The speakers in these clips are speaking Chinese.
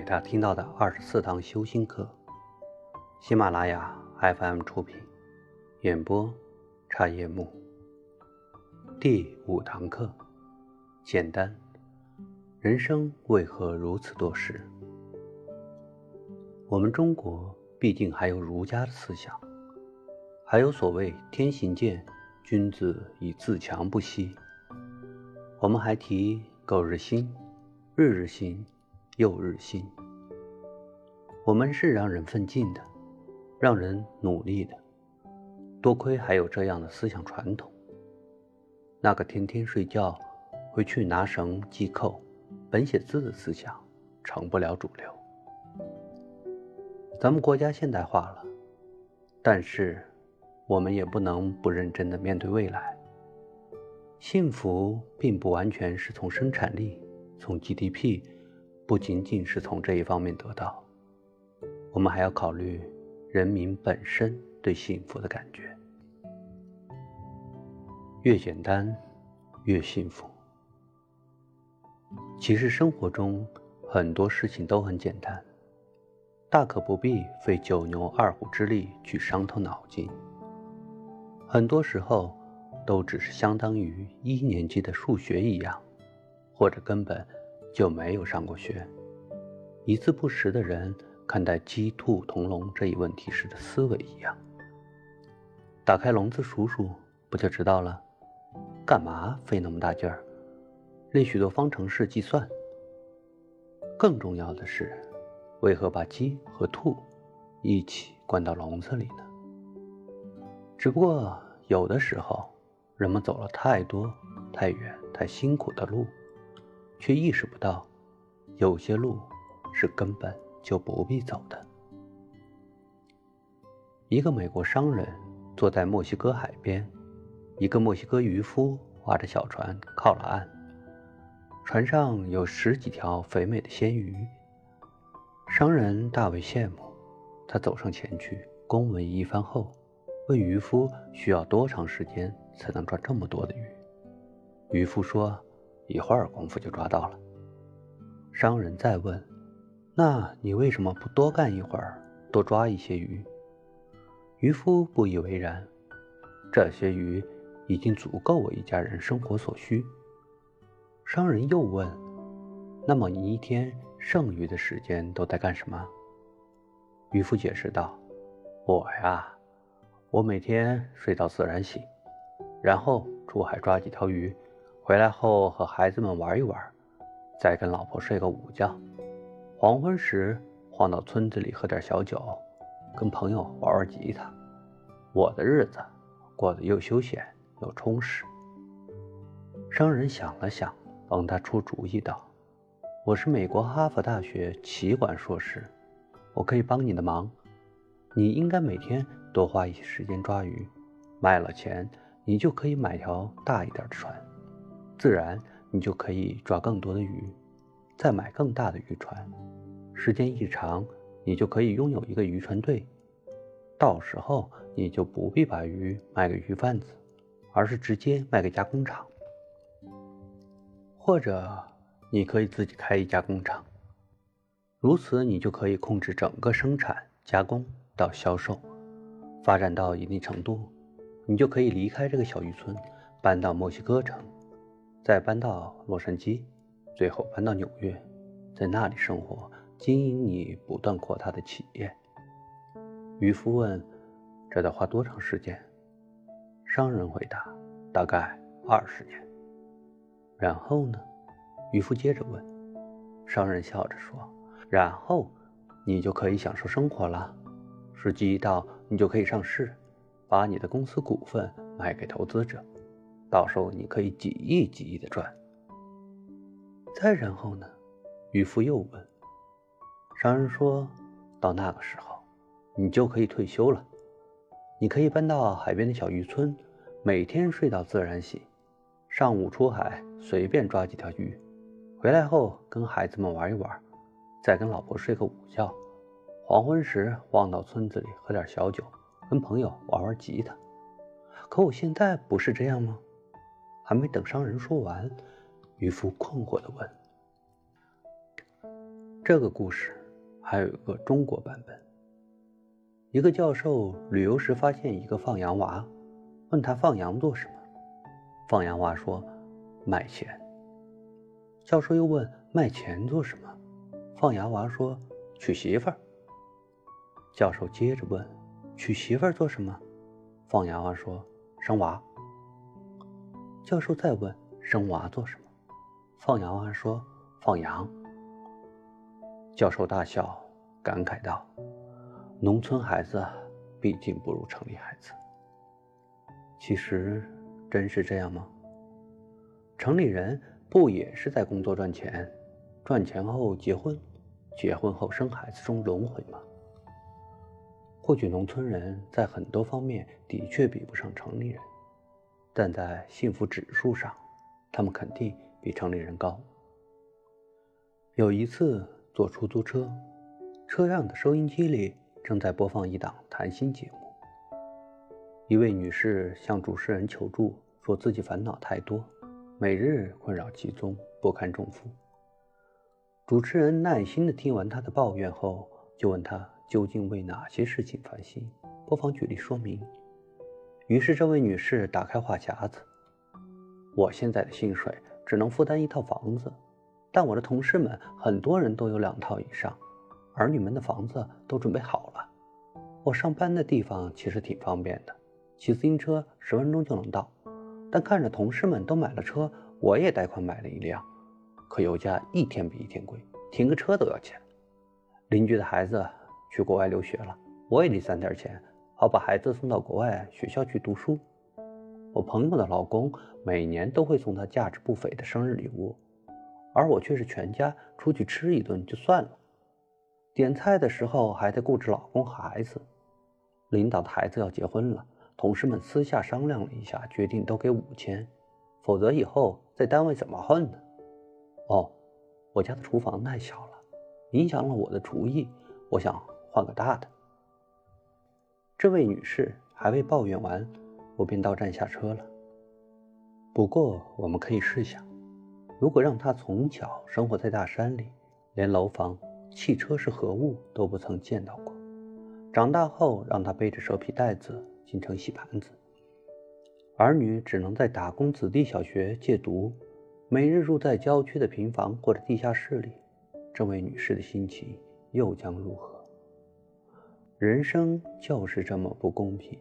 给他听到的二十四堂修心课，喜马拉雅 FM 出品，演播茶叶木。第五堂课，简单，人生为何如此多事？我们中国毕竟还有儒家的思想，还有所谓天行健，君子以自强不息。我们还提苟日新，日日新。又日新，我们是让人奋进的，让人努力的。多亏还有这样的思想传统。那个天天睡觉，回去拿绳系扣，本写字的思想，成不了主流。咱们国家现代化了，但是我们也不能不认真的面对未来。幸福并不完全是从生产力，从 GDP。不仅仅是从这一方面得到，我们还要考虑人民本身对幸福的感觉。越简单，越幸福。其实生活中很多事情都很简单，大可不必费九牛二虎之力去伤透脑筋。很多时候，都只是相当于一年级的数学一样，或者根本。就没有上过学，一字不识的人看待鸡兔同笼这一问题时的思维一样。打开笼子数数，不就知道了？干嘛费那么大劲儿，练许多方程式计算？更重要的是，为何把鸡和兔一起关到笼子里呢？只不过有的时候，人们走了太多、太远、太辛苦的路。却意识不到，有些路是根本就不必走的。一个美国商人坐在墨西哥海边，一个墨西哥渔夫划着小船靠了岸，船上有十几条肥美的鲜鱼。商人大为羡慕，他走上前去恭维一番后，问渔夫需要多长时间才能抓这么多的鱼。渔夫说。一会儿功夫就抓到了。商人再问：“那你为什么不多干一会儿，多抓一些鱼？”渔夫不以为然：“这些鱼已经足够我一家人生活所需。”商人又问：“那么你一天剩余的时间都在干什么？”渔夫解释道：“我呀，我每天睡到自然醒，然后出海抓几条鱼。”回来后和孩子们玩一玩，再跟老婆睡个午觉。黄昏时晃到村子里喝点小酒，跟朋友玩玩吉他。我的日子过得又休闲又充实。商人想了想，帮他出主意道：“我是美国哈佛大学企管硕士，我可以帮你的忙。你应该每天多花一些时间抓鱼，卖了钱，你就可以买条大一点的船。”自然，你就可以抓更多的鱼，再买更大的渔船。时间一长，你就可以拥有一个渔船队。到时候，你就不必把鱼卖给鱼贩子，而是直接卖给加工厂。或者，你可以自己开一家工厂。如此，你就可以控制整个生产、加工到销售。发展到一定程度，你就可以离开这个小渔村，搬到墨西哥城。再搬到洛杉矶，最后搬到纽约，在那里生活，经营你不断扩大的企业。渔夫问：“这得花多长时间？”商人回答：“大概二十年。”然后呢？渔夫接着问。商人笑着说：“然后你就可以享受生活了。时机一到，你就可以上市，把你的公司股份卖给投资者。”到时候你可以几亿几亿的赚。再然后呢？渔夫又问。商人说：“到那个时候，你就可以退休了。你可以搬到海边的小渔村，每天睡到自然醒，上午出海随便抓几条鱼，回来后跟孩子们玩一玩，再跟老婆睡个午觉。黄昏时望到村子里喝点小酒，跟朋友玩玩吉他。可我现在不是这样吗？”还没等商人说完，渔夫困惑地问：“这个故事还有一个中国版本。一个教授旅游时发现一个放羊娃，问他放羊做什么？放羊娃说：“卖钱。”教授又问：“卖钱做什么？”放羊娃说：“娶媳妇儿。”教授接着问：“娶媳妇儿做什么？”放羊娃说：“生娃。”教授再问：“生娃做什么？”放羊娃说：“放羊。”教授大笑，感慨道：“农村孩子毕竟不如城里孩子。”其实，真是这样吗？城里人不也是在工作赚钱，赚钱后结婚，结婚后生孩子中轮回吗？或许农村人在很多方面的确比不上城里人，但在幸福指数上，他们肯定比城里人高。有一次坐出租车，车上的收音机里正在播放一档谈心节目。一位女士向主持人求助，说自己烦恼太多，每日困扰其中，不堪重负。主持人耐心地听完她的抱怨后，就问她。究竟为哪些事情烦心？不妨举例说明。于是，这位女士打开话匣子：“我现在的薪水只能负担一套房子，但我的同事们很多人都有两套以上，儿女们的房子都准备好了。我上班的地方其实挺方便的，骑自行车十分钟就能到。但看着同事们都买了车，我也贷款买了一辆，可油价一天比一天贵，停个车都要钱。邻居的孩子……”去国外留学了，我也得攒点钱，好把孩子送到国外学校去读书。我朋友的老公每年都会送她价值不菲的生日礼物，而我却是全家出去吃一顿就算了，点菜的时候还得顾着老公孩子。领导的孩子要结婚了，同事们私下商量了一下，决定都给五千，否则以后在单位怎么混呢？哦，我家的厨房太小了，影响了我的厨艺，我想。换个大的。这位女士还未抱怨完，我便到站下车了。不过，我们可以试想，如果让她从小生活在大山里，连楼房、汽车是何物都不曾见到过，长大后让她背着蛇皮袋子进城洗盘子，儿女只能在打工子弟小学借读，每日住在郊区的平房或者地下室里，这位女士的心情又将如何？人生就是这么不公平。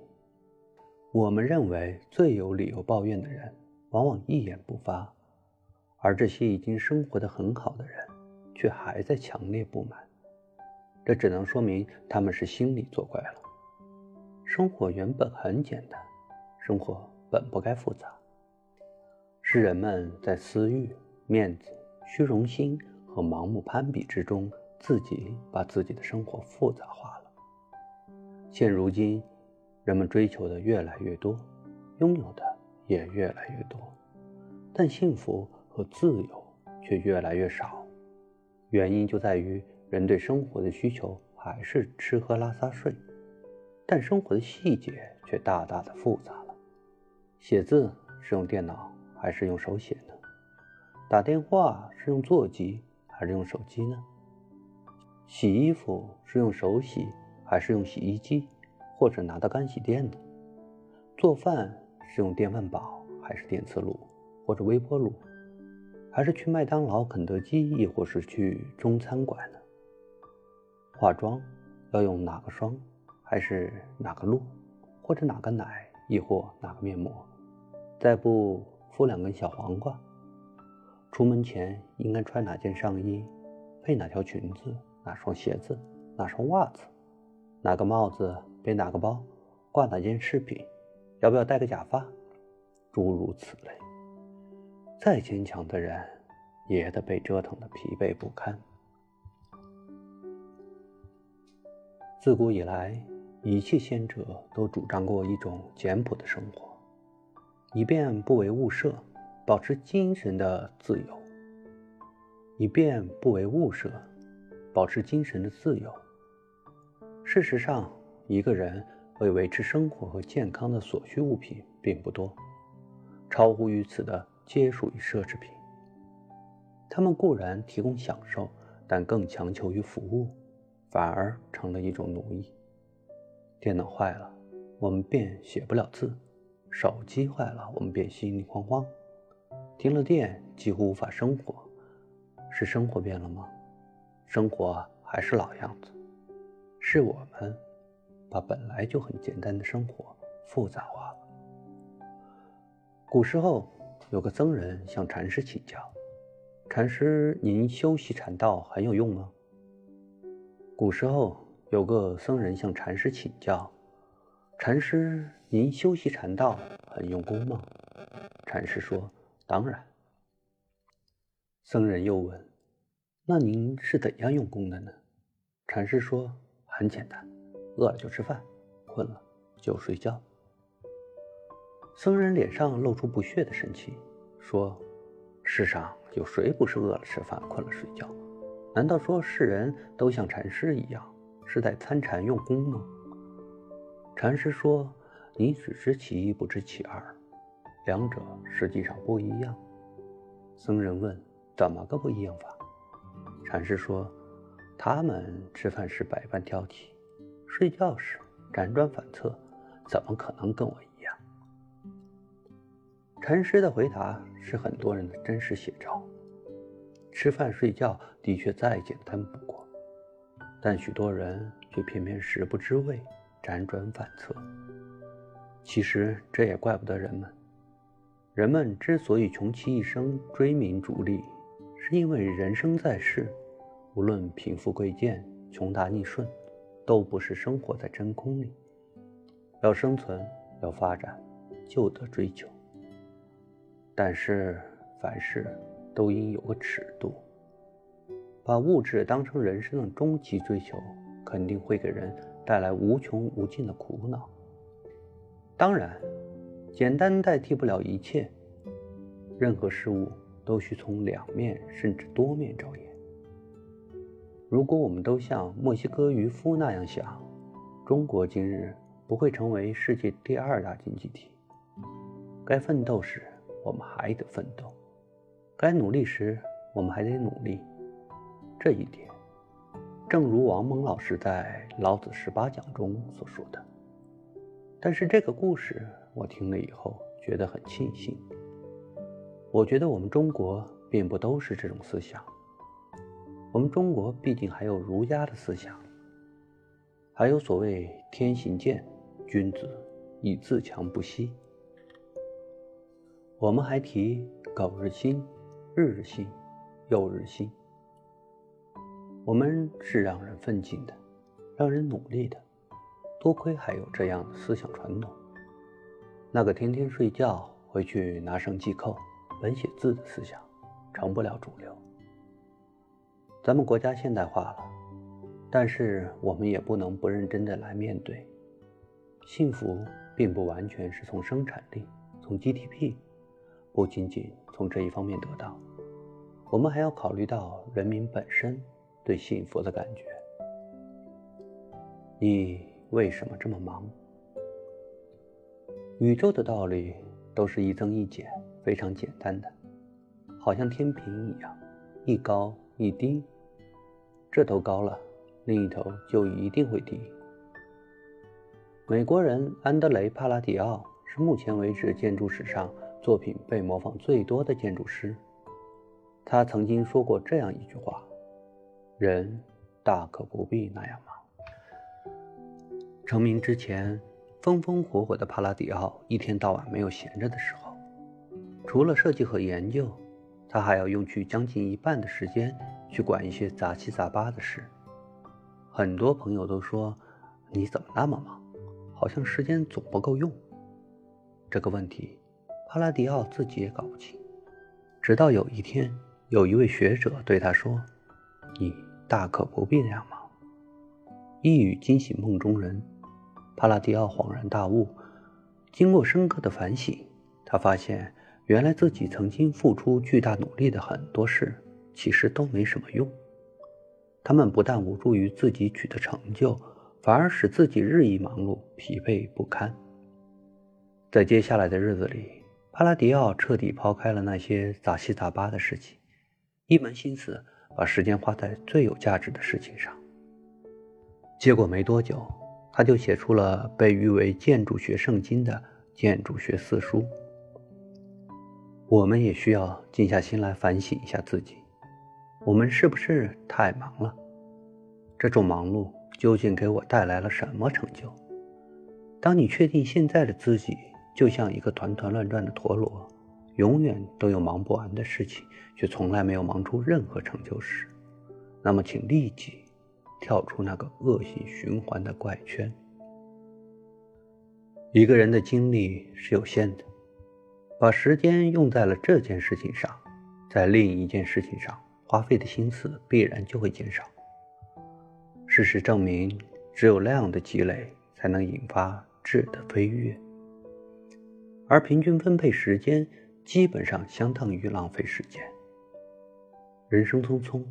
我们认为最有理由抱怨的人，往往一言不发，而这些已经生活的很好的人，却还在强烈不满。这只能说明他们是心理作怪了。生活原本很简单，生活本不该复杂，是人们在私欲、面子、虚荣心和盲目攀比之中，自己把自己的生活复杂化了。现如今，人们追求的越来越多，拥有的也越来越多，但幸福和自由却越来越少。原因就在于人对生活的需求还是吃喝拉撒睡，但生活的细节却大大的复杂了。写字是用电脑还是用手写呢？打电话是用座机还是用手机呢？洗衣服是用手洗？还是用洗衣机，或者拿到干洗店的。做饭是用电饭煲，还是电磁炉，或者微波炉，还是去麦当劳、肯德基，亦或是去中餐馆呢？化妆要用哪个霜，还是哪个露，或者哪个奶，亦或哪个面膜？再不敷两根小黄瓜。出门前应该穿哪件上衣，配哪条裙子，哪双鞋子，哪双袜子？哪个帽子背哪个包，挂哪件饰品，要不要戴个假发，诸如此类。再坚强的人，也得被折腾得疲惫不堪。自古以来，一切先者都主张过一种简朴的生活，以便不为物设，保持精神的自由；以便不为物设，保持精神的自由。事实上，一个人为维持生活和健康的所需物品并不多，超乎于此的皆属于奢侈品。他们固然提供享受，但更强求于服务，反而成了一种奴役。电脑坏了，我们便写不了字；手机坏了，我们便心里慌慌；停了电，几乎无法生活。是生活变了吗？生活还是老样子？是我们把本来就很简单的生活复杂化了。古时候有个僧人向禅师请教。禅师，您修习禅道很有用吗？古时候有个僧人向禅师请教：“禅师，您修习禅道很用功吗？”禅师说：“当然。”僧人又问：“那您是怎样用功的呢？”禅师说：“很简单，饿了就吃饭，困了就睡觉。”僧人脸上露出不屑的神情，说：“世上……”有谁不是饿了吃饭，困了睡觉？难道说世人都像禅师一样，是在参禅用功吗？禅师说：“你只知其一，不知其二，两者实际上不一样。”僧人问：“怎么个不一样法？”禅师说：“他们吃饭时百般挑剔，睡觉时辗转反侧，怎么可能跟我一样？”禅师的回答是很多人的真实写照。吃饭睡觉的确再简单不过，但许多人却偏偏食不知味，辗转反侧。其实这也怪不得人们。人们之所以穷其一生追名逐利，是因为人生在世，无论贫富贵贱、穷达逆顺，都不是生活在真空里。要生存，要发展，就得追求。但是凡事。都应有个尺度。把物质当成人生的终极追求，肯定会给人带来无穷无尽的苦恼。当然，简单代替不了一切。任何事物都需从两面甚至多面着眼。如果我们都像墨西哥渔夫那样想，中国今日不会成为世界第二大经济体。该奋斗时，我们还得奋斗。该努力时，我们还得努力。这一点，正如王蒙老师在《老子十八讲》中所说的。但是这个故事我听了以后，觉得很庆幸。我觉得我们中国并不都是这种思想。我们中国毕竟还有儒家的思想，还有所谓“天行健，君子以自强不息”。我们还提“苟日新”。日日新，又日新。我们是让人奋进的，让人努力的。多亏还有这样的思想传统。那个天天睡觉，回去拿绳系扣，本写字的思想，成不了主流。咱们国家现代化了，但是我们也不能不认真的来面对。幸福并不完全是从生产力、从 GDP，不仅仅从这一方面得到。我们还要考虑到人民本身对幸福的感觉。你为什么这么忙？宇宙的道理都是一增一减，非常简单的，好像天平一样，一高一低，这头高了，另一头就一定会低。美国人安德雷·帕拉迪奥是目前为止建筑史上作品被模仿最多的建筑师。他曾经说过这样一句话：“人大可不必那样忙。”成名之前，风风火火的帕拉迪奥一天到晚没有闲着的时候，除了设计和研究，他还要用去将近一半的时间去管一些杂七杂八的事。很多朋友都说：“你怎么那么忙？好像时间总不够用。”这个问题，帕拉迪奥自己也搞不清。直到有一天。有一位学者对他说：“你大可不必那样忙。”一语惊醒梦中人，帕拉迪奥恍然大悟。经过深刻的反省，他发现原来自己曾经付出巨大努力的很多事，其实都没什么用。他们不但无助于自己取得成就，反而使自己日益忙碌、疲惫不堪。在接下来的日子里，帕拉迪奥彻底抛开了那些杂七杂八的事情。一门心思把时间花在最有价值的事情上。结果没多久，他就写出了被誉为建筑学圣经的《建筑学四书》。我们也需要静下心来反省一下自己，我们是不是太忙了？这种忙碌究竟给我带来了什么成就？当你确定现在的自己就像一个团团乱转的陀螺，永远都有忙不完的事情，却从来没有忙出任何成就时，那么请立即跳出那个恶性循环的怪圈。一个人的精力是有限的。把时间用在了这件事情上，在另一件事情上花费的心思必然就会减少。事实证明，只有量的积累才能引发质的飞跃，而平均分配时间基本上相当于浪费时间。人生匆匆，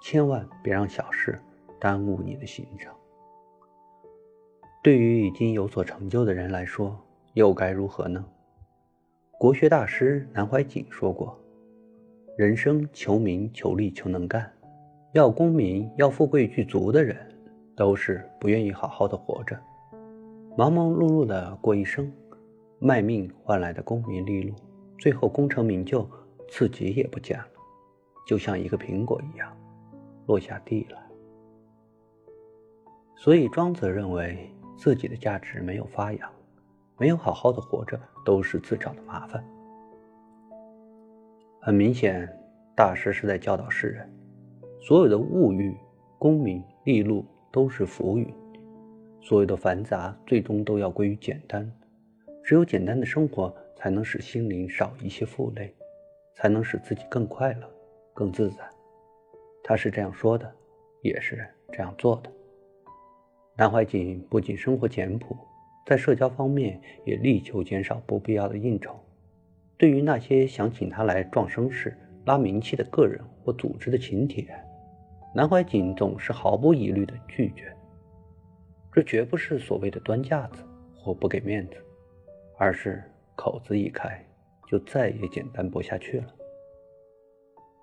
千万别让小事耽误你的行程。对于已经有所成就的人来说，又该如何呢？国学大师南怀瑾说过：“人生求名、求利、求能干，要功名、要富贵具足的人，都是不愿意好好的活着，忙忙碌碌的过一生，卖命换来的功名利禄，最后功成名就，自己也不见了，就像一个苹果一样，落下地来。所以庄子认为自己的价值没有发扬。”没有好好的活着，都是自找的麻烦。很明显，大师是在教导世人：所有的物欲、功名利禄都是浮云，所有的繁杂最终都要归于简单。只有简单的生活，才能使心灵少一些负累，才能使自己更快乐、更自在。他是这样说的，也是这样做的。南怀瑾不仅生活简朴。在社交方面也力求减少不必要的应酬。对于那些想请他来壮声势、拉名气的个人或组织的请帖，南怀瑾总是毫不疑虑地拒绝。这绝不是所谓的端架子或不给面子，而是口子一开，就再也简单不下去了。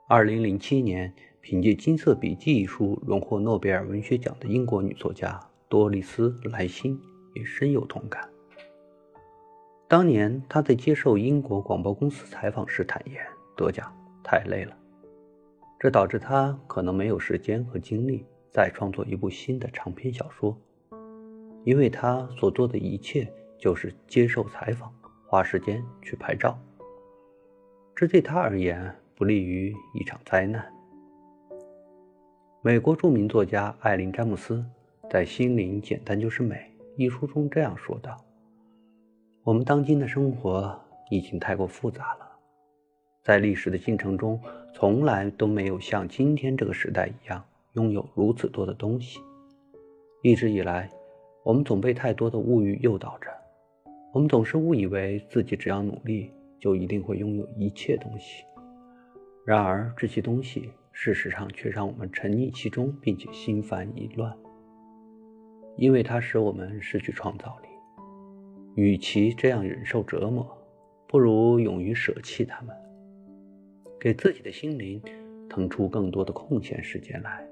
二零零七年，凭借《金色笔记》一书荣获诺贝尔文学奖的英国女作家多丽丝·莱辛。也深有同感。当年他在接受英国广播公司采访时坦言，得奖太累了，这导致他可能没有时间和精力再创作一部新的长篇小说，因为他所做的一切就是接受采访，花时间去拍照。这对他而言不利于一场灾难。美国著名作家艾琳·詹姆斯在《心灵简单就是美》。一书中这样说道：“我们当今的生活已经太过复杂了，在历史的进程中，从来都没有像今天这个时代一样拥有如此多的东西。一直以来，我们总被太多的物欲诱导着，我们总是误以为自己只要努力，就一定会拥有一切东西。然而，这些东西事实上却让我们沉溺其中，并且心烦意乱。”因为它使我们失去创造力，与其这样忍受折磨，不如勇于舍弃它们，给自己的心灵腾出更多的空闲时间来，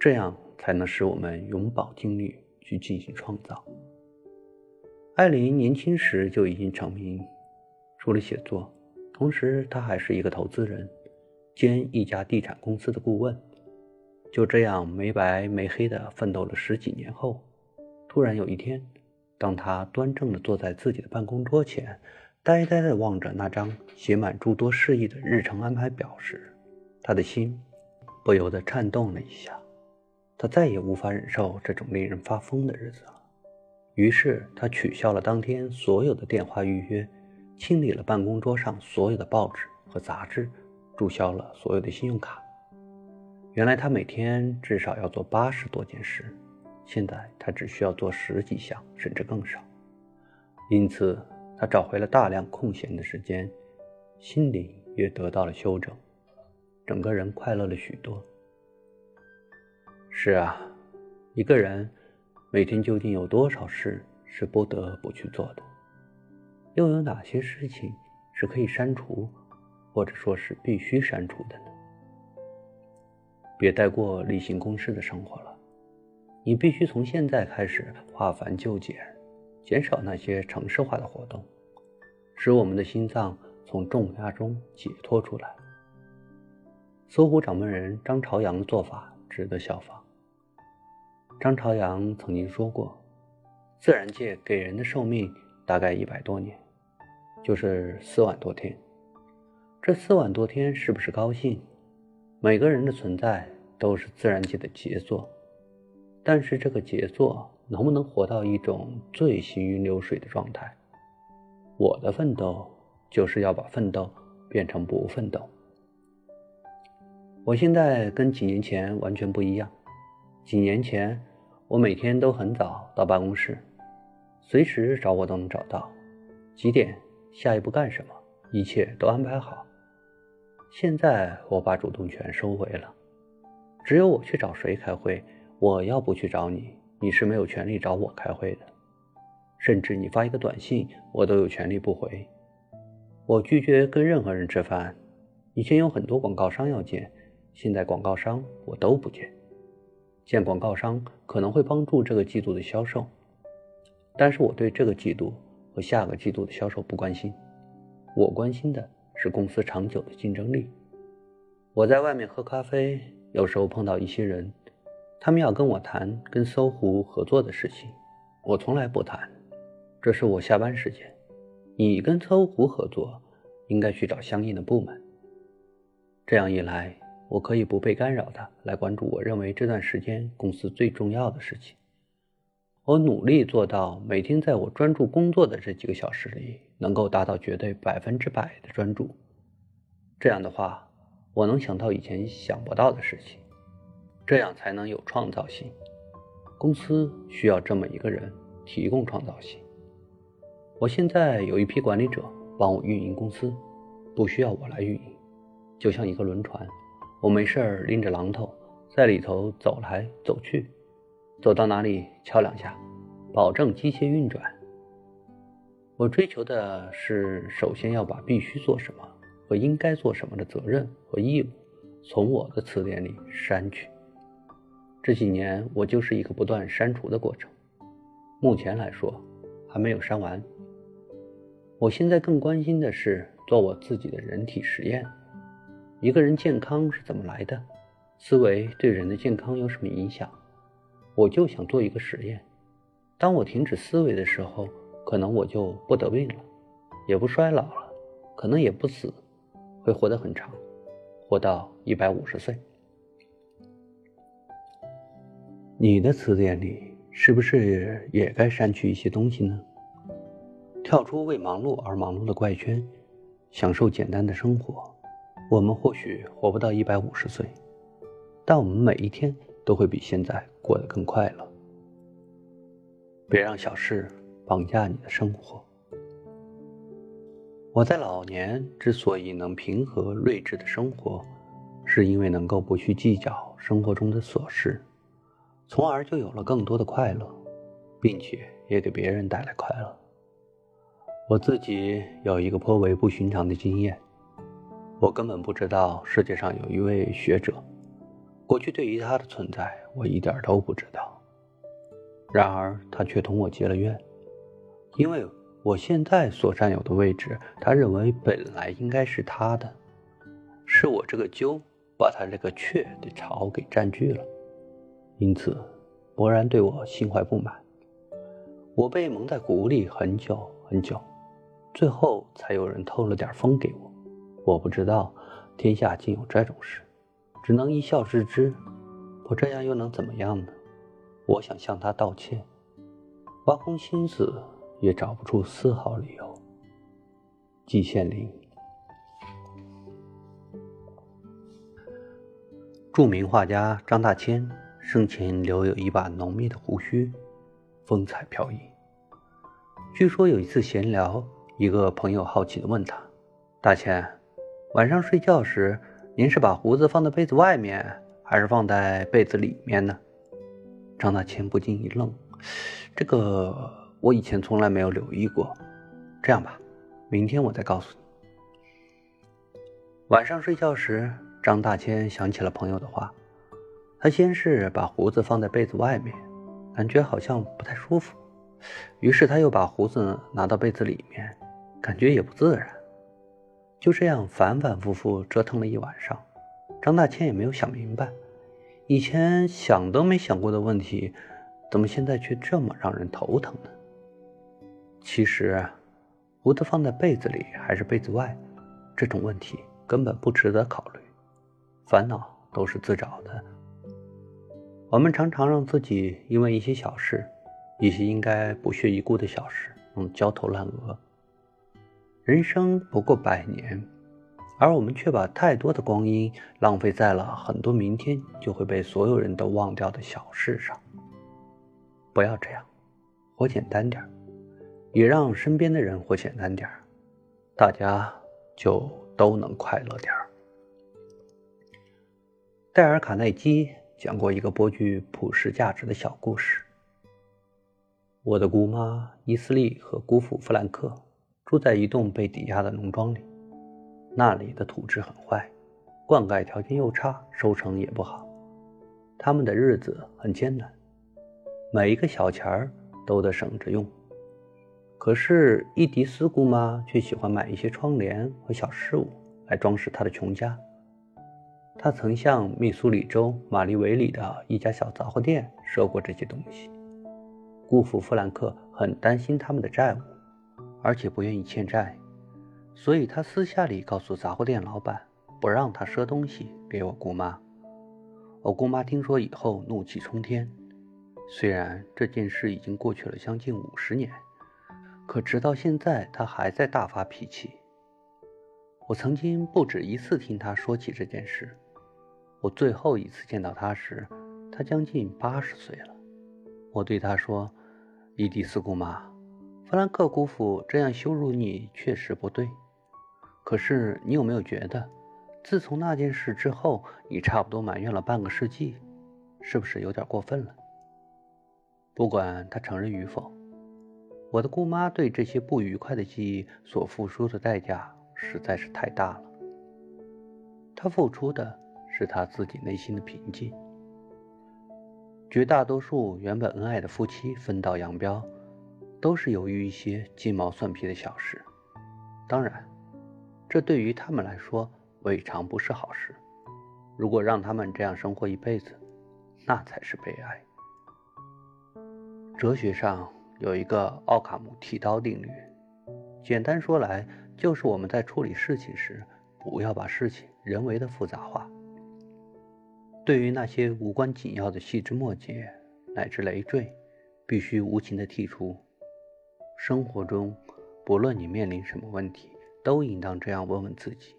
这样才能使我们永葆精力去进行创造。艾琳年轻时就已经成名，除了写作，同时她还是一个投资人，兼一家地产公司的顾问。就这样没白没黑的奋斗了十几年后，突然有一天，当他端正地坐在自己的办公桌前，呆呆地望着那张写满诸多事宜的日程安排表时，他的心不由得颤动了一下。他再也无法忍受这种令人发疯的日子了。于是他取消了当天所有的电话预约，清理了办公桌上所有的报纸和杂志，注销了所有的信用卡。原来他每天至少要做八十多件事，现在他只需要做十几项，甚至更少。因此，他找回了大量空闲的时间，心灵也得到了休整，整个人快乐了许多。是啊，一个人每天究竟有多少事是不得不去做的？又有哪些事情是可以删除，或者说是必须删除的呢？别再过例行公事的生活了。你必须从现在开始化繁就简，减少那些城市化的活动，使我们的心脏从重压中解脱出来。搜狐掌门人张朝阳的做法值得效仿。张朝阳曾经说过：“自然界给人的寿命大概一百多年，就是四万多天。这四万多天是不是高兴？每个人的存在都是自然界的杰作，但是这个杰作能不能活到一种最行云流水的状态？我的奋斗就是要把奋斗变成不奋斗。”我现在跟几年前完全不一样。几年前，我每天都很早到办公室，随时找我都能找到。几点，下一步干什么，一切都安排好。现在我把主动权收回了，只有我去找谁开会，我要不去找你，你是没有权利找我开会的。甚至你发一个短信，我都有权利不回。我拒绝跟任何人吃饭。以前有很多广告商要见。现在广告商我都不见，见广告商可能会帮助这个季度的销售，但是我对这个季度和下个季度的销售不关心，我关心的是公司长久的竞争力。我在外面喝咖啡，有时候碰到一些人，他们要跟我谈跟搜狐合作的事情，我从来不谈，这是我下班时间。你跟搜狐合作，应该去找相应的部门，这样一来。我可以不被干扰的来关注我认为这段时间公司最重要的事情。我努力做到每天在我专注工作的这几个小时里，能够达到绝对百分之百的专注。这样的话，我能想到以前想不到的事情，这样才能有创造性。公司需要这么一个人提供创造性。我现在有一批管理者帮我运营公司，不需要我来运营，就像一个轮船。我没事儿拎着榔头在里头走来走去，走到哪里敲两下，保证机械运转。我追求的是，首先要把必须做什么和应该做什么的责任和义务从我的词典里删去。这几年我就是一个不断删除的过程，目前来说还没有删完。我现在更关心的是做我自己的人体实验。一个人健康是怎么来的？思维对人的健康有什么影响？我就想做一个实验。当我停止思维的时候，可能我就不得病了，也不衰老了，可能也不死，会活得很长，活到一百五十岁。你的词典里是不是也该删去一些东西呢？跳出为忙碌而忙碌的怪圈，享受简单的生活。我们或许活不到一百五十岁，但我们每一天都会比现在过得更快乐。别让小事绑架你的生活。我在老年之所以能平和睿智的生活，是因为能够不去计较生活中的琐事，从而就有了更多的快乐，并且也给别人带来快乐。我自己有一个颇为不寻常的经验。我根本不知道世界上有一位学者，过去对于他的存在，我一点都不知道。然而他却同我结了怨，因为我现在所占有的位置，他认为本来应该是他的，是我这个鸠把他这个雀的巢给占据了，因此勃然对我心怀不满。我被蒙在鼓里很久很久，最后才有人透了点风给我。我不知道天下竟有这种事，只能一笑置之。我这样又能怎么样呢？我想向他道歉，挖空心思也找不出丝毫理由。季羡林，著名画家张大千生前留有一把浓密的胡须，风采飘逸。据说有一次闲聊，一个朋友好奇地问他：“大千。”晚上睡觉时，您是把胡子放在被子外面，还是放在被子里面呢？张大千不禁一愣，这个我以前从来没有留意过。这样吧，明天我再告诉你。晚上睡觉时，张大千想起了朋友的话，他先是把胡子放在被子外面，感觉好像不太舒服，于是他又把胡子拿到被子里面，感觉也不自然。就这样反反复复折腾了一晚上，张大千也没有想明白，以前想都没想过的问题，怎么现在却这么让人头疼呢？其实，胡子放在被子里还是被子外，这种问题根本不值得考虑，烦恼都是自找的。我们常常让自己因为一些小事，一些应该不屑一顾的小事，弄焦头烂额。人生不过百年，而我们却把太多的光阴浪费在了很多明天就会被所有人都忘掉的小事上。不要这样，活简单点儿也让身边的人活简单点儿大家就都能快乐点儿戴尔·卡耐基。讲过一个颇具普世价值的小故事。我的姑妈伊斯利和姑父弗兰克住在一栋被抵押的农庄里，那里的土质很坏，灌溉条件又差，收成也不好。他们的日子很艰难，每一个小钱儿都得省着用。可是伊迪丝姑妈却喜欢买一些窗帘和小饰物来装饰她的穷家。她曾向密苏里州马利维里的一家小杂货店赊过这些东西。姑父弗兰克很担心他们的债务，而且不愿意欠债，所以他私下里告诉杂货店老板，不让他赊东西给我姑妈。我姑妈听说以后怒气冲天。虽然这件事已经过去了将近五十年，可直到现在，他还在大发脾气。我曾经不止一次听他说起这件事。我最后一次见到他时，他将近八十岁了。我对他说：“伊迪丝姑妈，弗兰克姑父这样羞辱你确实不对。可是你有没有觉得，自从那件事之后，你差不多埋怨了半个世纪，是不是有点过分了？”不管他承认与否，我的姑妈对这些不愉快的记忆所付出的代价实在是太大了。她付出的。是她自己内心的平静。绝大多数原本恩爱的夫妻分道扬镳，都是由于一些鸡毛蒜皮的小事。当然，这对于他们来说未尝不是好事。如果让他们这样生活一辈子，那才是悲哀。哲学上有一个奥卡姆剃刀定律，简单说来，就是我们在处理事情时，不要把事情人为的复杂化。对于那些无关紧要的细枝末节乃至累赘，必须无情的剔除。生活中，不论你面临什么问题，都应当这样问问自己：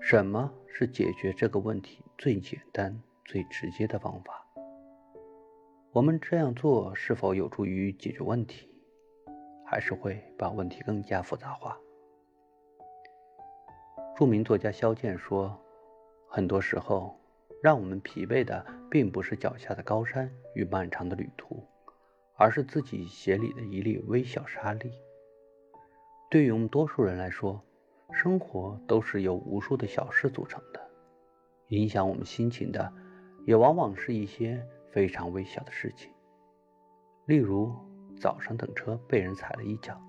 什么是解决这个问题最简单、最直接的方法？我们这样做是否有助于解决问题，还是会把问题更加复杂化？著名作家萧剑说：“很多时候。”让我们疲惫的，并不是脚下的高山与漫长的旅途，而是自己鞋里的一粒微小沙粒。对于我们多数人来说，生活都是由无数的小事组成的，影响我们心情的，也往往是一些非常微小的事情。例如，早上等车被人踩了一脚，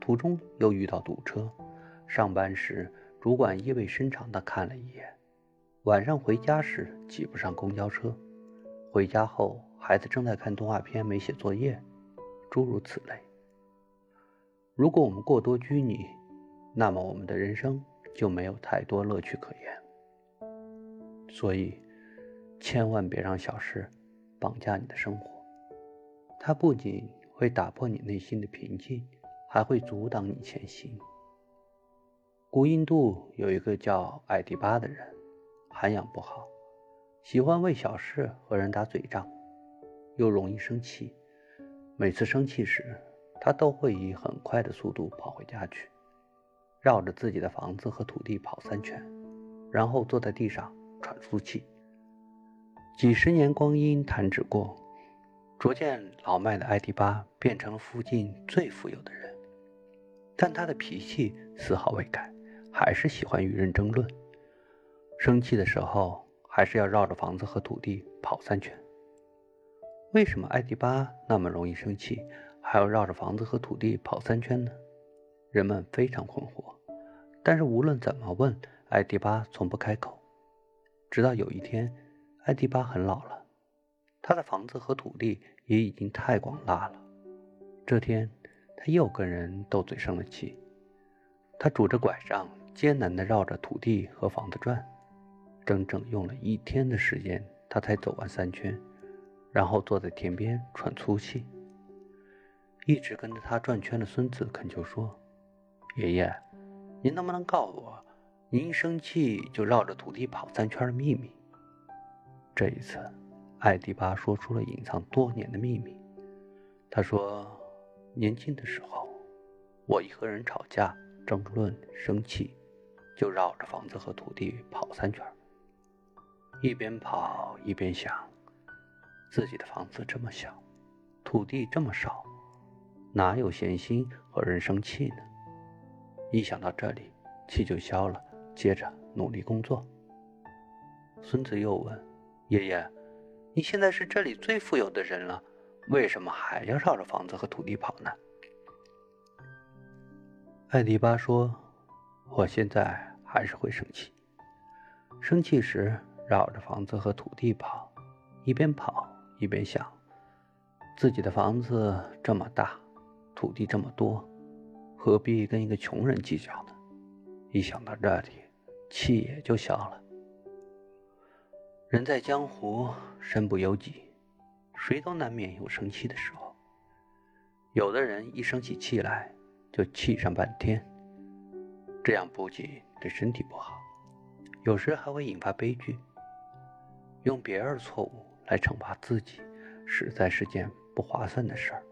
途中又遇到堵车，上班时主管意味深长地看了一眼。晚上回家时挤不上公交车，回家后孩子正在看动画片没写作业，诸如此类。如果我们过多拘泥，那么我们的人生就没有太多乐趣可言。所以，千万别让小事绑架你的生活，它不仅会打破你内心的平静，还会阻挡你前行。古印度有一个叫艾迪巴的人。涵养不好，喜欢为小事和人打嘴仗，又容易生气。每次生气时，他都会以很快的速度跑回家去，绕着自己的房子和土地跑三圈，然后坐在地上喘粗气。几十年光阴弹指过，逐渐老迈的艾迪巴变成了附近最富有的人，但他的脾气丝毫未改，还是喜欢与人争论。生气的时候，还是要绕着房子和土地跑三圈。为什么艾迪巴那么容易生气，还要绕着房子和土地跑三圈呢？人们非常困惑。但是无论怎么问，艾迪巴从不开口。直到有一天，艾迪巴很老了，他的房子和土地也已经太广大了。这天，他又跟人斗嘴生了气。他拄着拐杖，艰难地绕着土地和房子转，整整用了一天的时间，他才走完三圈，然后坐在田边喘粗气。一直跟着他转圈的孙子恳求说：“爷爷。”您能不能告诉我，您一生气就绕着土地跑三圈的秘密？这一次，艾迪巴说出了隐藏多年的秘密。他说：“年轻的时候，我一和人吵架、争论、生气，就绕着房子和土地跑三圈。一边跑一边想，自己的房子这么小，土地这么少，哪有闲心和人生气呢？”一想到这里，气就消了。接着努力工作。孙子又问：“爷爷，你现在是这里最富有的人了，为什么还要绕着房子和土地跑呢？”艾迪巴说：“我现在还是会生气。生气时绕着房子和土地跑，一边跑一边想，自己的房子这么大，土地这么多。”何必跟一个穷人计较呢？一想到这里，气也就消了。人在江湖，身不由己，谁都难免有生气的时候。有的人一生起气来就气上半天，这样不仅对身体不好，有时还会引发悲剧。用别人的错误来惩罚自己，实在是件不划算的事儿。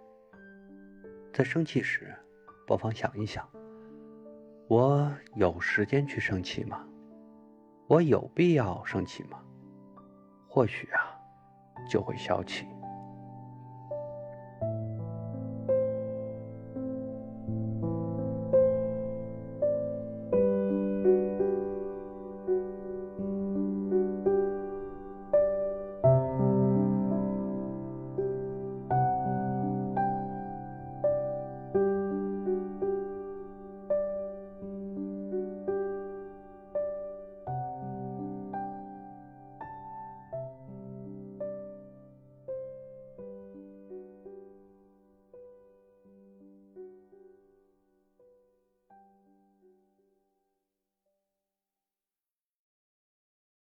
在生气时，不妨想一想：我有时间去生气吗？我有必要生气吗？或许啊，就会消气。